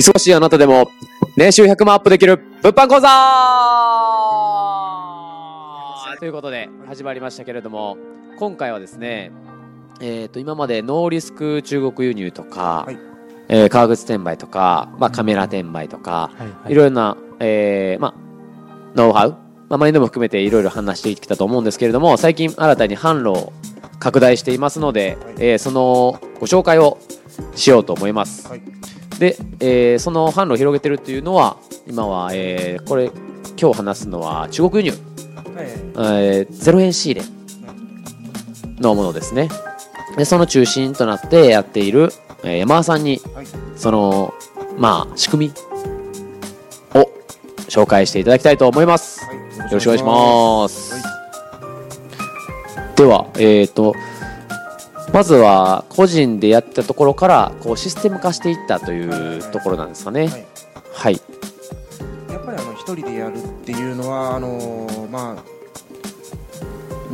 忙しいあなたでも、年収100万アップできる、物販講座!ということで、始まりましたけれども、今回はですね、えっ、と、今までノーリスク中国輸入とか、はい。えー革靴転売とか、まあ、カメラ転売とか、はいい。ろいろな、えーまあ、ノウハウ、まあ、マインドも含めていろいろ話してきたと思うんですけれども、最近新たに販路を拡大していますので、はい。えーそのご紹介をしようと思います。はいで、えーその販路を広げてるっていうのは、今は、えーこれ、今日話すのは中国輸入、はいえーゼロ円仕入れのものですね。で、その中心となってやっている、えー山田さんに、はいその、まあ、仕組みを紹介していただきたいと思います。はいよろしくお願いします。はいでは、えっ、と、まずは個人でやったところからこうシステム化していったというところなんですかね。はいはい。やっぱりあの一人でやるっていうのはあのーまあ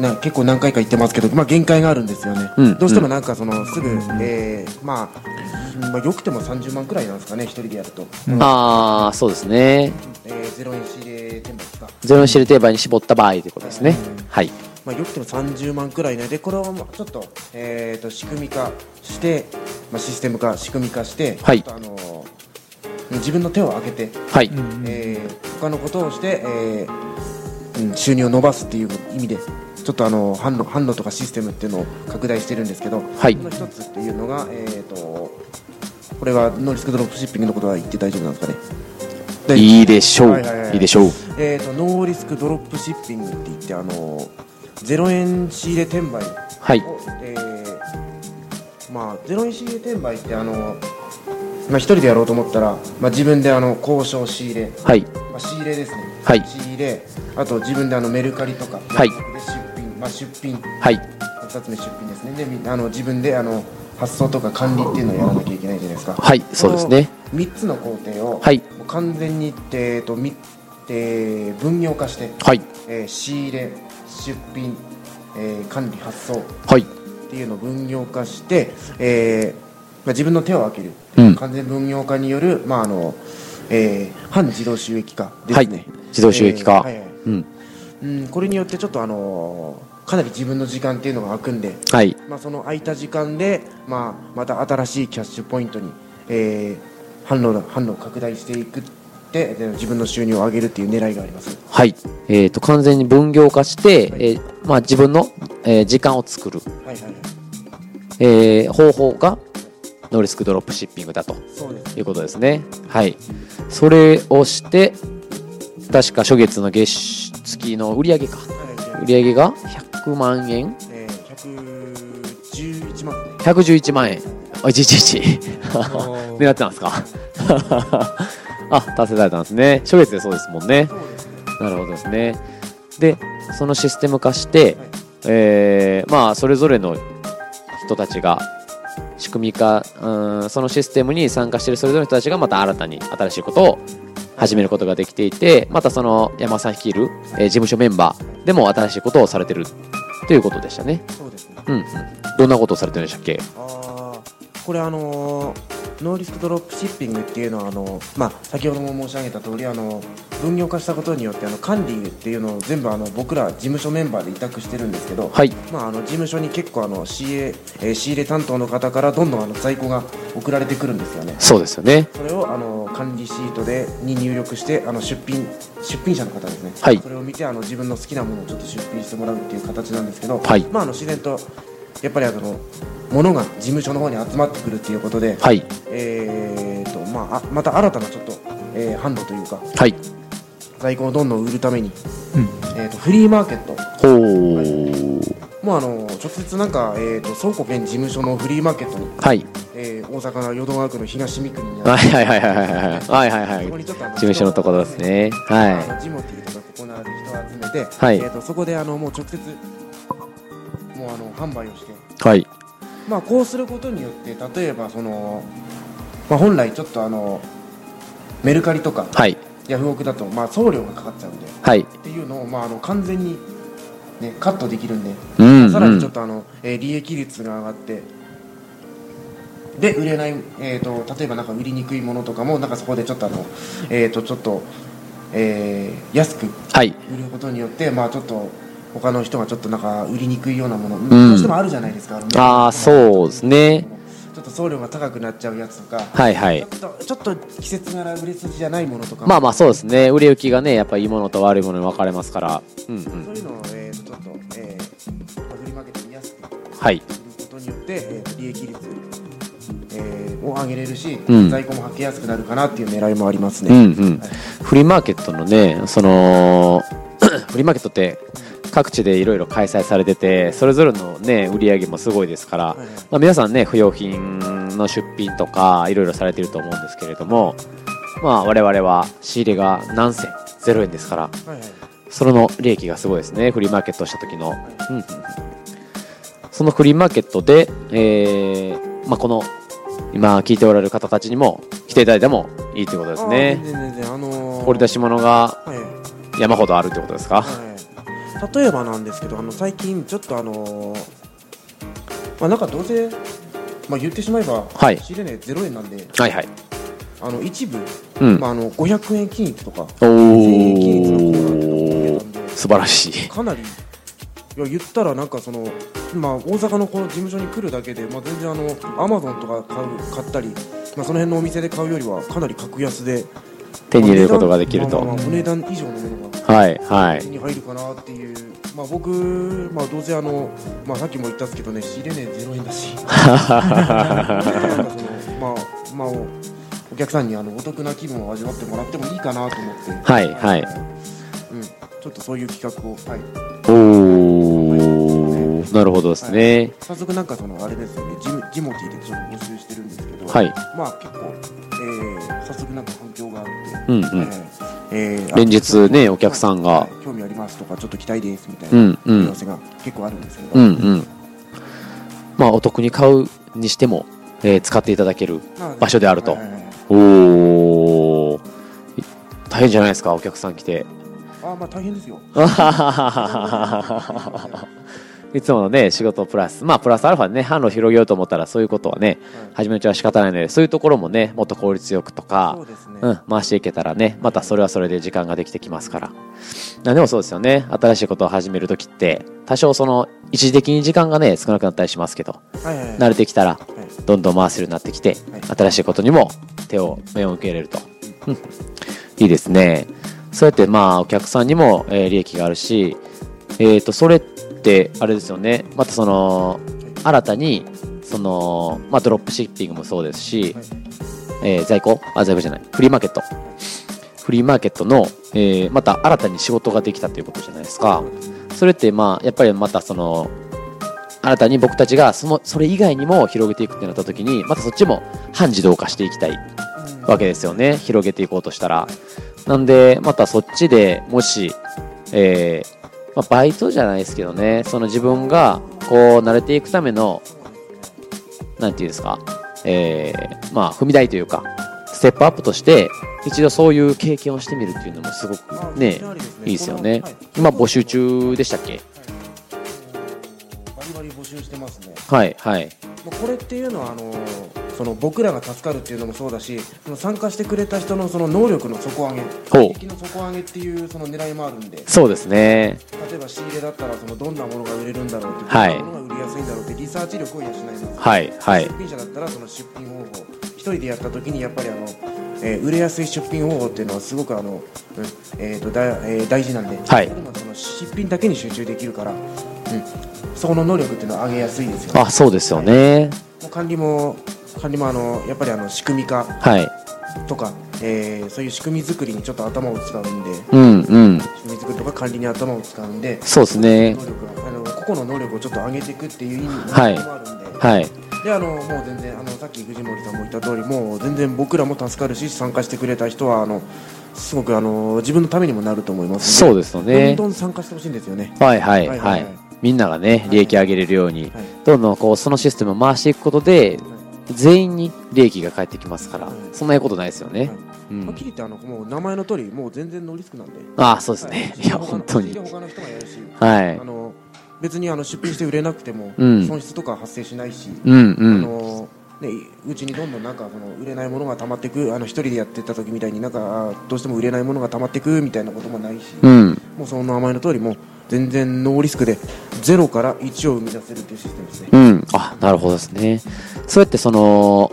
な結構何回か言ってますけど、まあ、限界があるんですよね、うんどうしてもなんかそのすぐ、えーまあ、まあよくても30万くらいなんですかね一人でやると、ああ、そうですね。えー、ゼロ円仕入れ転売ですか、ゼロ円シルテーバーに絞った場合ということですね。はい。まあ、よくても30万くらいね。でこれをちょっと,、えーと、仕組み化して、まあ、システム化仕組み化して、はい、あのー、自分の手を挙げて、はい。えー、他のことをして、えーうん、収入を伸ばすっていう意味でちょっとあの販路販路とかシステムっていうのを拡大してるんですけど、はい、その一つっていうのが、えーと、これはノーリスクドロップシッピングのことは言って大丈夫なんですかね。いいでしょう、はいはい,はい、い。いでしょう、えーと、とノーリスクドロップシッピングって言ってあのーゼロ円仕入れ転売を、はい。えーまあ、ゼロ円仕入れ転売ってあの、まあ、一人でやろうと思ったら、まあ、自分であの交渉仕入れ、はい。まあ、仕入れですね、はい、仕入れあと自分であのメルカリとか、はい、で出品、まあ、出品、はい、2つ目出品ですね。であの自分であの発送とか管理っていうのをやらなきゃいけないじゃないですか。はいそうですね。3つの工程を、はい、完全に、えーとみえー、分業化して、はい。えー、仕入れ出品、えー管理発送はい。っていうのを分業化して、えーまあ、自分の手を開ける、うん完全分業化による、まああのえー反自動収益化ですね、はい自動収益化えーはいはいうん。うん、これによってちょっとあのーかなり自分の時間っていうのが空くんで、はい。まあ、その空いた時間で、まあ、また新しいキャッシュポイントに、えー、販路だ販路を拡大していくってで自分の収入を上げるっていう狙いがありますはい。えっ、と、完全に分業化して、えーまあ自分の、えー時間を作る、はいはいはいえー方法がノーリスクドロップシッピングだということですね。はい。それをして、確か初月の月月の売上か。はい売上が100万円えー、111万ね ?111 万円。あ、111。狙ってたんですか？あ、達成されたんですね。初月でそうですもんね。なるほどですね。で、そのシステム化して、はいえーまあ、それぞれの人たちが、仕組み化、うん、そのシステムに参加しているそれぞれの人たちがまた新たに新しいことを始めることができていて、またその山さん率いる、えー事務所メンバーでも新しいことをされてるということでしたね。そうですねうん、うん。どんなことをされてるんでしたっけ？あーこれあのーノーリスクドロップシッピングっていうのはあの、まあ、先ほども申し上げた通りあの分業化したことによってあの管理っていうのを全部あの僕ら事務所メンバーで委託してるんですけど、はい。まあ、あの事務所に結構あの仕入れ、えー仕入れ担当の方からどんどんあの在庫が送られてくるんですよねそうですよね。それをあの管理シートでに入力してあの出品出品者の方ですね、はいそれを見てあの自分の好きなものをちょっと出品してもらうっていう形なんですけど、はいまあ、あの自然とやっぱりあの物が事務所の方に集まってくるっていうことで、はい。えーとまあ、あまた新たなちょっと、えー販路というかはい。在庫をどんどん売るために、えー、とフリーマーケットほー。もうあの直接なんか、えー、と倉庫兼事務所のフリーマーケットに、はい。えー大阪の淀川区の東三国にあるはいはいはいはいはいはいはいはい事務所のところですねあはのジモティーとかここのある人を集めて、はいえー、とそこであのもう直接販売をして、いはい。まあ、こうすることによって例えばその、まあ、本来ちょっとあのメルカリとかはい。ヤフオクだと、まあ、送料がかかっちゃうんではい。っていうのを、まあ、あの完全に、ね、カットできるんで、うんさらにちょっととあの、えー利益率が上がってで売れない、えー、と例えばなんか売りにくいものとかもなんかそこでちょっとあの、えー、とちょっと、えー安くはい。売ることによってまあちょっと他の人がちょっとなんか売りにくいようなもの、ん。どうしてもあるじゃないですかああそうですね。ちょっと送料が高くなっちゃうやつとか、はいはい。ちょっとちょっと季節柄売れ筋じゃないものとか。もまあまあそうですね。売れ行きがねやっぱいいものと悪いものに分かれますから。うんうん。そういうのを、えー、とちょっと、えー、フリーマーケットに安くはい。ことによって、えー、利益率、えーを上げれるし、うん。在庫も履けやすくなるかなっていう狙いもありますうね、んうん。はい。フリーマーケットのねその フリーマーケットって各地でいろいろ開催されててそれぞれのね売り上げもすごいですから、はいはい。まあ、皆さんね不用品の出品とかいろいろされてると思うんですけれどもまあ我々は仕入れが何銭0円ですからはいはい。その利益がすごいですねフリーマーケットをした時の、うんうんうん。そのフリーマーケットで、えーまあ、この今聞いておられる方たちにも来ていただいてもいいということですね。あのー掘り出し物がはい。山ほどあるってことですか？はい、例えばなんですけどあの最近ちょっとあのーまあなんかどうせ、まあ、言ってしまえば、はい。仕入れ値0円なんではいはい。あの一部、うん。まあ、あの500円均一とかお1000円均一のコーナーっていうのが出たんで素晴らしい。かなりいや言ったらなんかその、まあ、大阪のこの事務所に来るだけで、まあ、全然あのアマゾンとか買う買ったり、まあ、その辺のお店で買うよりはかなり格安で手に入れることができると。まあお値段以上のものがはいはい。手に入るかなっていう、まあ、僕、まあ、どうせあの、まあ、さっきも言ったんですけどね仕入れ値0円だし。なんかそのまあまあおお客さんにあのお得な気分を味わってもらってもいいかなと思って。はいはい。うん、ちょっとそういう企画を、はい、おー。なるほどですね。早速なんかそのあれですよね。ジムジモティでちょっと募集してるんですけど、はい。まあ結構、えー、早速なんか反響があって、う。んうん。えーえー連日ねお客さんが。はい。興味ありますとかちょっと期待ですみたいなうんうん。問い合わせが結構あるんですけど、うんうん。まあお得に買うにしても、えー使っていただけるまあ場所であると。はいはいはいおお大変じゃないですかお客さん来て。あーまあ大変ですよ いつものね仕事プラス。まあプラスアルファでね販路を広げようと思ったらそういうことはねはい。始めのうちは仕方ないのでそういうところもねもっと効率よくとかそうね、うん、回していけたらね、またそれはそれで時間ができてきますから。あでもそうですよね、新しいことを始めるときって、多少その、一時的に時間がね、少なくなったりしますけど、はいはいはい。慣れてきたら、はい。どんどん回せるようになってきて、はい。新しいことにも手を、目を向けれると。うん。いいですね。そうやってまあ、お客さんにも、えー利益があるし、えっ、と、それって、あれですよね、またその、新たに、その、まあ、ドロップシッピングもそうですし、はいえー在庫？あ、在庫じゃない。フリーマーケット。フリーマーケットの、えーまた新たに仕事ができたということじゃないですか。それって、まあ、やっぱりまたその、新たに僕たちがその、それ以外にも広げていくってなった時に、またそっちも半自動化していきたいうんわけですよね。広げていこうとしたら。なんで、またそっちでもし、えーまあ、バイトじゃないですけどね、その自分が、こう、慣れていくための、なんていうんですか、えーまあ、踏み台というか、ステップアップとして、一度そういう経験をしてみるっていうのもすごあくねいいですよね。今募集中でしたっけ？バリバリ募集してますね。はい、はい。まあこれっていうのはあのその僕らが助かるっていうのもそうだしその参加してくれた人のその能力の底上げほう。利益の底上げっていうその狙いもあるんでそうですね。例えば仕入れだったらそのどんなものが売れるんだろうってはい。どんなものが売りやすいんだろうってリサーチ力を養いますはい、はい。出。品者だったらその出品方法。一人でやった時にやっぱりあの、えー売れやすい出品方法っていうのはすごくあの、うんえー、とだえー大事なんで、はい。その出品だけに集中できるから、うん、そこの能力っていうのは上げやすいですよね。あ、そうですよね。もう管理も管理もあのやっぱりあの仕組み化はい。とか、えーそういう仕組み作りにちょっと頭を使うんでうん、うん。仕組み作りとか管理に頭を使うんでそうですね能。力があの個々の能力をちょっと上げていくっていう意味もはいあるんで、はい。であのもう全然あのさっき藤森さんも言った通りもう全然僕らも助かるし参加してくれた人はあのすごくあの自分のためにもなると思いますそうでですよねどんどん参加してほしいんですよねはいはいはいはいはい。みんながね、利益上げれるように、はいどんどんこう、そのシステムを回していくことで、全員に利益が返ってきますからはい、そんなことないですよね。はいうんはっきり言ってあのもう名前の通りもう全然ノーリスクなんであああ、そうですね。いや、本当に。他の人がやるしはいあ。の別にあの出品して売れなくてもうん損失とか発生しないし、うんうあん。のね、うちにどんどんなんかその売れないものが溜まっていくあの一人でやってた時みたいになんかどうしても売れないものが溜まっていくみたいなこともないし、うん。もうその名前の通りもう全然ノーリスクで0から1を生み出せるっていうシステムですね。うん。あ、なるほどですね。そうやってその、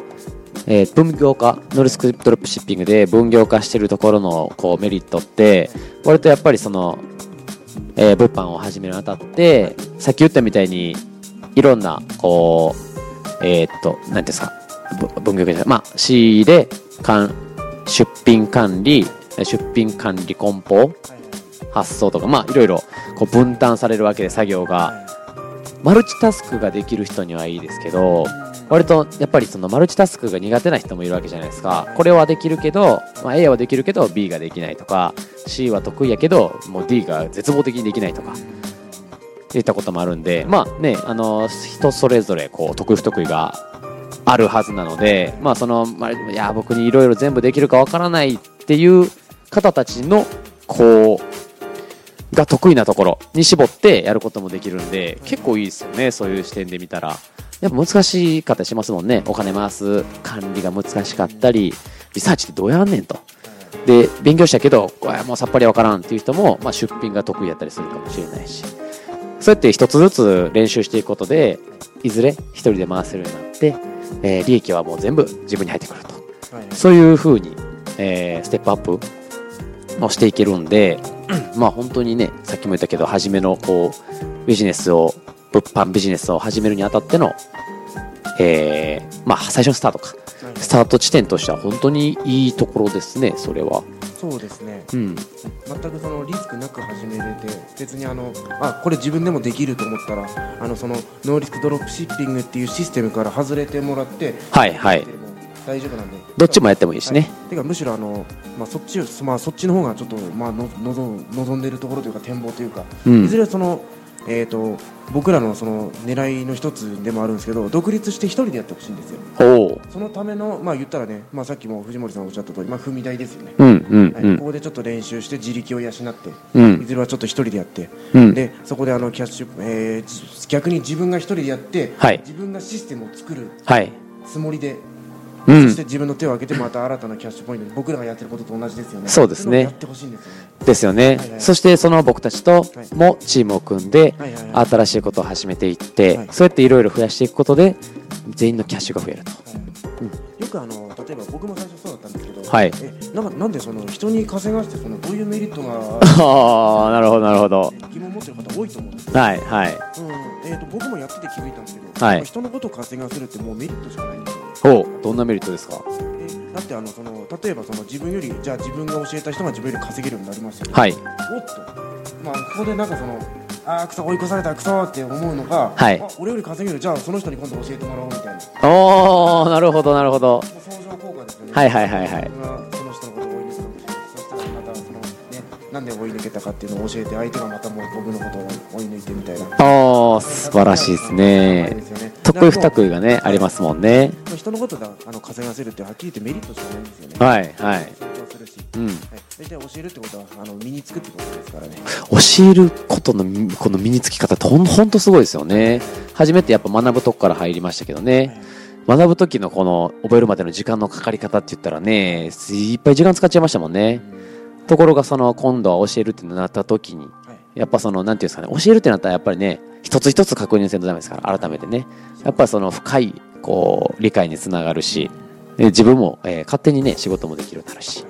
えー分業化、ノリスクドロップシッピングで分業化してるところのこうメリットって、割とやっぱりその、えー物販を始めるにあたって、さっき言ったみたいに、いろんな、こう、えーっと、なんていうんですか、ぶ分業化じゃない、まあ、仕入れ、出品管理、出品管理梱包、発送とか、まあ、いろいろこう分担されるわけで作業が、マルチタスクができる人にはいいですけど、割とやっぱりそのマルチタスクが苦手な人もいるわけじゃないですか。これはできるけど、まあ、A はできるけど B ができないとか、C は得意やけど、もう D が絶望的にできないとか、いったこともあるんで、まあね、あの、人それぞれこう得意不得意があるはずなので、まあその、まあ、いや、僕にいろいろ全部できるかわからないっていう方たちの、こう、が得意なところに絞ってやることもできるんで、結構いいですよね、そういう視点で見たら。やっぱ難しかったりしますもんね。お金回す管理が難しかったり、リサーチってどうやんねんと。で、勉強したけど、これもうさっぱりわからんっていう人も、まあ、出品が得意やったりするかもしれないし。そうやって一つずつ練習していくことで、いずれ一人で回せるようになって、えー利益はもう全部自分に入ってくると。はいそういう風に、えーステップアップをしていけるんで、まあ本当にね、さっきも言ったけど、初めのこう、ビジネスを、物販ビジネスを始めるにあたっての、えーまあ最初のスタートか。はいスタート地点としては本当にいいところですね、それは。そうですねうん。全くそのリスクなく始めれて別にあのあこれ自分でもできると思ったらあのそのノーリスクドロップシッピングっていうシステムから外れてもらってはいはい大丈夫なんでどっちもやってもいいしね。はいてかむしろあの、まあ、そっちを、まあ、そっちの方がちょっと、まあ、の望む望んでるところというか展望というか、うんいずれその、えー、と僕らのその狙いの一つでもあるんですけど独立して一人でやってほしいんですよ。そのための、まあ、言ったらね、まあ、さっきも藤森さんおっしゃった通り、まあ、踏み台ですよね、うんうんはい、こうん。こでちょっと練習して自力を養って、うんいずれはちょっと一人でやって、うん。でそこであのキャッシュ、えーじ逆に自分が一人でやって、はい自分がシステムを作るはい。つもりで、うん。そして自分の手を挙げてまた新たなキャッシュポイントに僕らがやってることと同じですよね。そうですね。やってほしいんですよね。ですよね。はいはい。そしてその僕たちともチームを組んで、新しいことを始めていって、はい。そうやっていろいろ増やしていくことで、全員のキャッシュが増えると。よくあの例えば僕も最初そうだったんですけど、はい。えなんかなんでその人に稼がしてそのどういうメリットがああ、なるほど、なるほど。疑問を持ってる方多いと思うんですよ、はい、はい。うん。えー、と僕もやってて気づいたんですけど、はい。人のことを稼がせるってもうメリットしかないんですよどんなメリットですか？えだってあのその例えばその自分よりじゃあ自分が教えた人が自分より稼げるようになりましたよね。はい。おっと、まあ、ここでなんかそのああクソ追い越されたクソって思うのが、はい。あ俺より稼げる。じゃあその人に今度教えてもらおうみたいな。おー、なるほど、なるほど。相乗効果ですよね。はいはいはいはいなんで追い抜けたかっていうのを教えて相手がまたもう僕のことを追い抜いてみたいなおー、素晴らしいですね。得意不得意がね、ありますもんね。意人のことだあの稼がせるってはっきり言ってメリットしかないんですよねはい、はい。成長するし、うん。はい、大体教えるってことはあの身につくってことですからね教えることのみこの身につき方ってほんほんとすごいですよね。初めてやっぱ学ぶとこから入りましたけどね。学ぶ時のこの覚えるまでの時間のかかり方って言ったらね、いっぱい時間使っちゃいましたもんね。ところがその今度は教えるってなった時に、はいやっぱそのなんていうんですかね、教えるってなったらやっぱりね、一つ一つ確認せんとダメですから、改めてね。やっぱりその深い、こう、理解につながるし、で自分も、えー勝手にね、仕事もできるようになるし、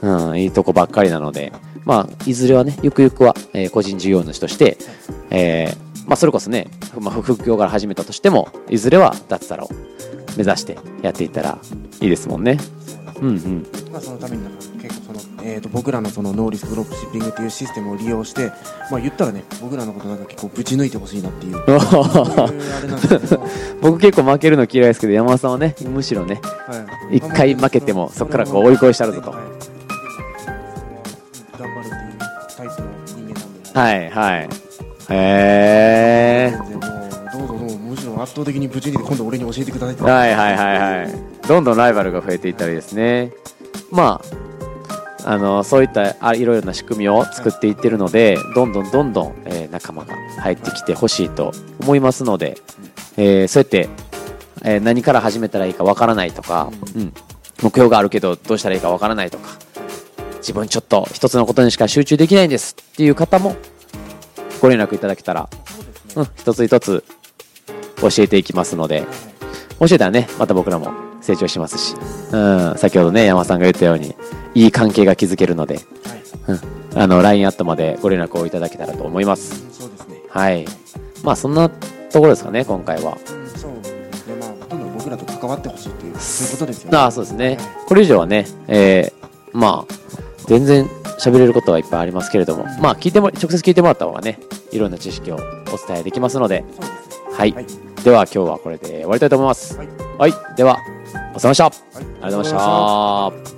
うん、いいとこばっかりなので、まあ、いずれはね、ゆくゆくは、えー個人事業主として、えーまあ、それこそね、まあ、副業から始めたとしても、いずれは脱サラを目指してやっていったらいいですもんね。うんうん。まあ、そのためになんか結構その、えー、と僕らのそのノーリスクドロップシッピングっていうシステムを利用して、まあ、言ったらね僕らのことなんか結構ぶち抜いてほしいなっていう 僕結構負けるの嫌いですけど、山田さんはね、むしろね、一回負けてもそっからこう追い越しちゃうぞとはい頑張るっていうタイプの人間なんで、はいはい。へー。全然もうどうぞどうぞむしろ圧倒的にぶち抜いて今度俺に教えてくださいはいはいはいはい。どんどんライバルが増えていったりですね。まあ、あの、そういったあいろいろな仕組みを作っていってるので、どんどんどんどん、えー仲間が入ってきてほしいと思いますので、えーそうやって、えー何から始めたらいいかわからないとか、うん、目標があるけどどうしたらいいかわからないとか自分ちょっと一つのことにしか集中できないんですっていう方もご連絡いただけたら、うん、一つ一つ教えていきますので教えたらねまた僕らも成長しますし、うん、先ほどね山さんが言ったようにいい関係が築けるので、はい。うん、あの LINE アットまでご連絡をいただけたらと思います。そうですね。はい。まあそんなところですかね今回は。うんそうですね。まあほとんど僕らと関わってほしいっていうそういうことですよね。ああそうですね。これ以上はね、えーまあ全然喋れることはいっぱいありますけれどもまあ聞いても直接聞いてもらった方がねいろんな知識をお伝えできますのではい、はい。では今日はこれで終わりたいと思います。はい。はい、ではお疲れ様でした、はい。ありがとうございました